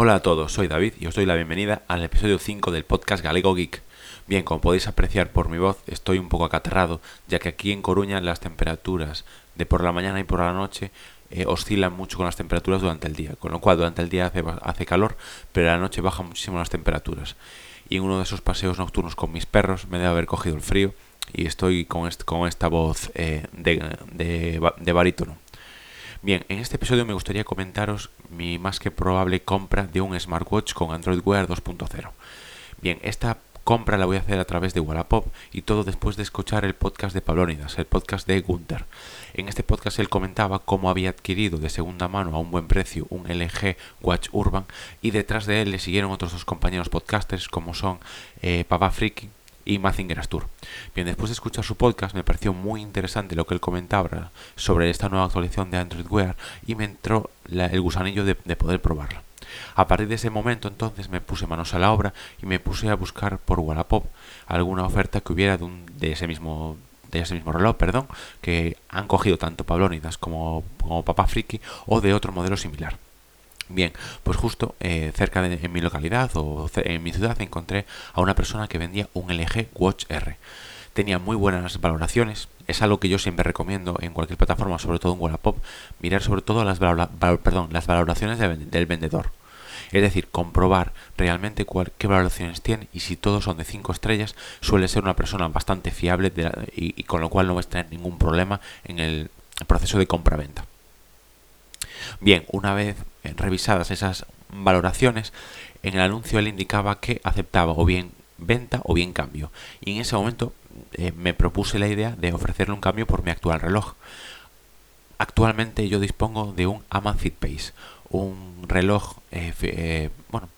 Hola a todos, soy David y os doy la bienvenida al episodio 5 del podcast Galego Geek. Bien, como podéis apreciar por mi voz, estoy un poco acatarrado, ya que aquí en Coruña las temperaturas de por la mañana y por la noche eh, oscilan mucho con las temperaturas durante el día, con lo cual durante el día hace, hace calor, pero en la noche bajan muchísimo las temperaturas. Y en uno de esos paseos nocturnos con mis perros me debe haber cogido el frío y estoy con, con esta voz eh, de, de barítono. Bien, en este episodio me gustaría comentaros mi más que probable compra de un smartwatch con Android Wear 2.0. Bien, esta compra la voy a hacer a través de Wallapop y todo después de escuchar el podcast de Pablónidas, el podcast de Gunther. En este podcast él comentaba cómo había adquirido de segunda mano a un buen precio un LG Watch Urban y detrás de él le siguieron otros dos compañeros podcasters como son eh, Papa Freaking y Mazinger Astur. Bien, después de escuchar su podcast me pareció muy interesante lo que él comentaba sobre esta nueva actualización de Android Wear y me entró el gusanillo de, poder probarla. A partir de ese momento entonces me puse manos a la obra y me puse a buscar por Wallapop alguna oferta que hubiera de, de ese mismo de ese mismo reloj, perdón, que han cogido tanto Pablónidas como, como Papa Friki o de otro modelo similar. Bien, pues justo eh, cerca de en mi localidad o en mi ciudad encontré a una persona que vendía un LG Watch R. Tenía muy buenas valoraciones, es algo que yo siempre recomiendo en cualquier plataforma, sobre todo en Wallapop, mirar sobre todo las, perdón, las valoraciones del vendedor. Es decir, comprobar realmente qué valoraciones tiene y si todos son de 5 estrellas, suele ser una persona bastante fiable y, y, con lo cual no vas a tener ningún problema en el proceso de compra-venta. Bien, una vez eh, revisadas esas valoraciones, en el anuncio él indicaba que aceptaba o bien venta o bien cambio. Y en ese momento eh, me propuse la idea de ofrecerle un cambio por mi actual reloj. Actualmente yo dispongo de un Amazfit Pace, un reloj eh, bueno,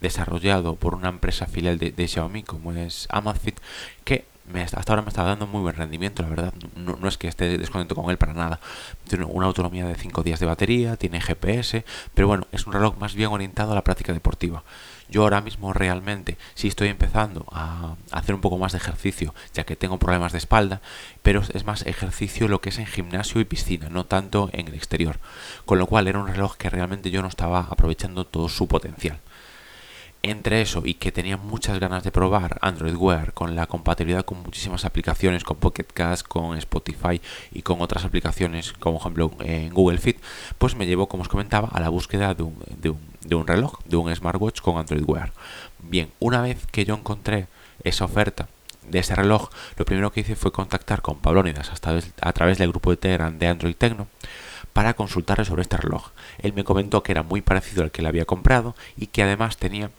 desarrollado por una empresa filial de, de, Xiaomi como es Amazfit, que hasta ahora me está dando muy buen rendimiento, la verdad. No, es que esté descontento con él para nada. Tiene una autonomía de 5 días de batería, tiene GPS, pero bueno, es un reloj más bien orientado a la práctica deportiva. Yo ahora mismo realmente sí estoy empezando a hacer un poco más de ejercicio, ya que tengo problemas de espalda, pero es más ejercicio lo que es en gimnasio y piscina, no tanto en el exterior. Con lo cual era un reloj que realmente yo no estaba aprovechando todo su potencial entre eso y que tenía muchas ganas de probar Android Wear con la compatibilidad con muchísimas aplicaciones, con Pocket Cast, con Spotify y con otras aplicaciones como ejemplo en Google Fit, pues me llevó, como os comentaba, a la búsqueda de un, de un, reloj, de un smartwatch con Android Wear. Bien, una vez que yo encontré esa oferta de ese reloj, lo primero que hice fue contactar con Pablónidas a través del grupo de Telegram de Android Tecno para consultarle sobre este reloj. Él me comentó que era muy parecido al que le había comprado y que además tenía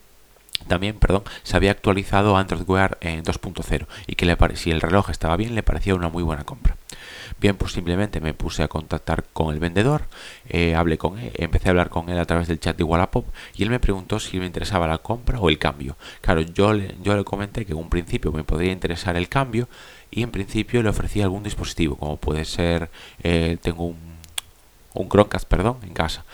también, perdón, se había actualizado Android Wear en 2.0 y que le si el reloj estaba bien le parecía una muy buena compra. Bien, pues simplemente me puse a contactar con el vendedor, eh, hablé con él, empecé a hablar con él a través del chat de Wallapop y él me preguntó si me interesaba la compra o el cambio. Claro, yo le, yo le comenté que en un principio me podría interesar el cambio y en principio le ofrecía algún dispositivo, como puede ser, eh, tengo un, un Chromecast, perdón, en casa.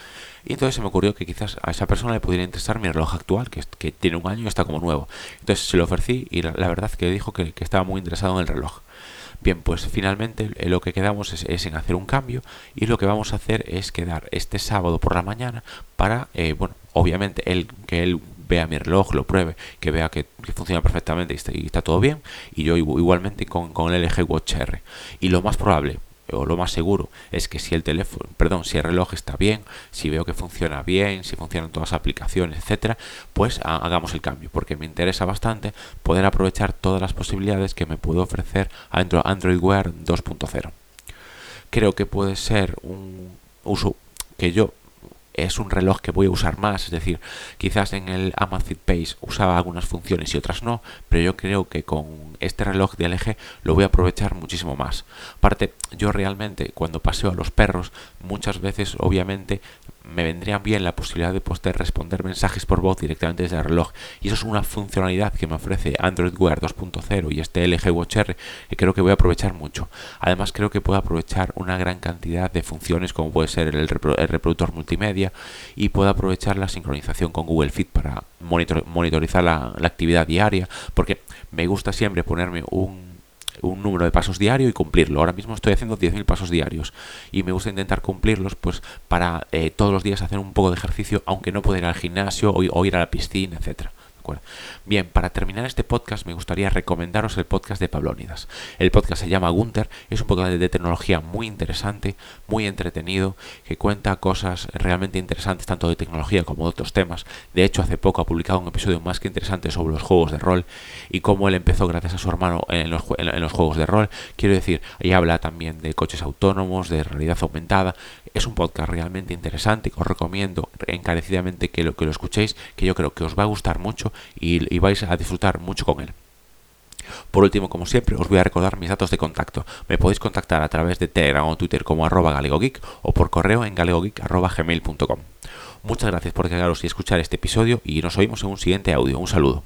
Y entonces se me ocurrió que quizás a esa persona le pudiera interesar mi reloj actual, que, tiene un año y está como nuevo. Entonces se lo ofrecí y la, verdad que dijo que, estaba muy interesado en el reloj. Bien, pues finalmente eh, lo que quedamos es, en hacer un cambio y lo que vamos a hacer es quedar este sábado por la mañana para, eh, bueno, obviamente él, que él vea mi reloj, lo pruebe, que vea que, funciona perfectamente y está, todo bien, y yo igualmente con, con el LG Watch R. Y lo más probable, o lo más seguro es que si el teléfono, perdón, si el reloj está bien, si veo que funciona bien, si funcionan todas las aplicaciones, etcétera, pues hagamos el cambio, porque me interesa bastante poder aprovechar todas las posibilidades que me puede ofrecer Android Wear 2.0. Creo que puede ser un uso que yo es un reloj que voy a usar más, es decir, quizás en el Amazfit Pace usaba algunas funciones y otras no, pero yo creo que con este reloj de LG lo voy a aprovechar muchísimo más. Aparte, yo realmente cuando paseo a los perros, muchas veces obviamente me vendría bien la posibilidad de poder responder mensajes por voz directamente desde el reloj. Y eso es una funcionalidad que me ofrece Android Wear 2.0 y este LG Watch R que creo que voy a aprovechar mucho. Además creo que puedo aprovechar una gran cantidad de funciones como puede ser el, reproductor multimedia y puedo aprovechar la sincronización con Google Fit para monitorizar la actividad diaria porque me gusta siempre ponerme un un número de pasos diario y cumplirlo. Ahora mismo estoy haciendo 10.000 pasos diarios y me gusta intentar cumplirlos pues para eh, todos los días hacer un poco de ejercicio, aunque no pueda ir al gimnasio o, ir a la piscina, etcétera. Bien, para terminar este podcast me gustaría recomendaros el podcast de Pablónidas. El podcast se llama Gunther, es un podcast de tecnología muy interesante, muy entretenido, que cuenta cosas realmente interesantes tanto de tecnología como de otros temas. De hecho, hace poco ha publicado un episodio más que interesante sobre los juegos de rol y cómo él empezó gracias a su hermano en los, en los juegos de rol. Quiero decir, ahí habla también de coches autónomos, de realidad aumentada. Es un podcast realmente interesante os recomiendo encarecidamente que lo, que lo escuchéis, que yo creo que os va a gustar mucho y, vais a disfrutar mucho con él. Por último, como siempre, os voy a recordar mis datos de contacto. Me podéis contactar a través de Telegram o Twitter como arroba galegogeek o por correo en galegogeek.gmail.com. Muchas gracias por quedaros y escuchar este episodio y nos oímos en un siguiente audio. Un saludo.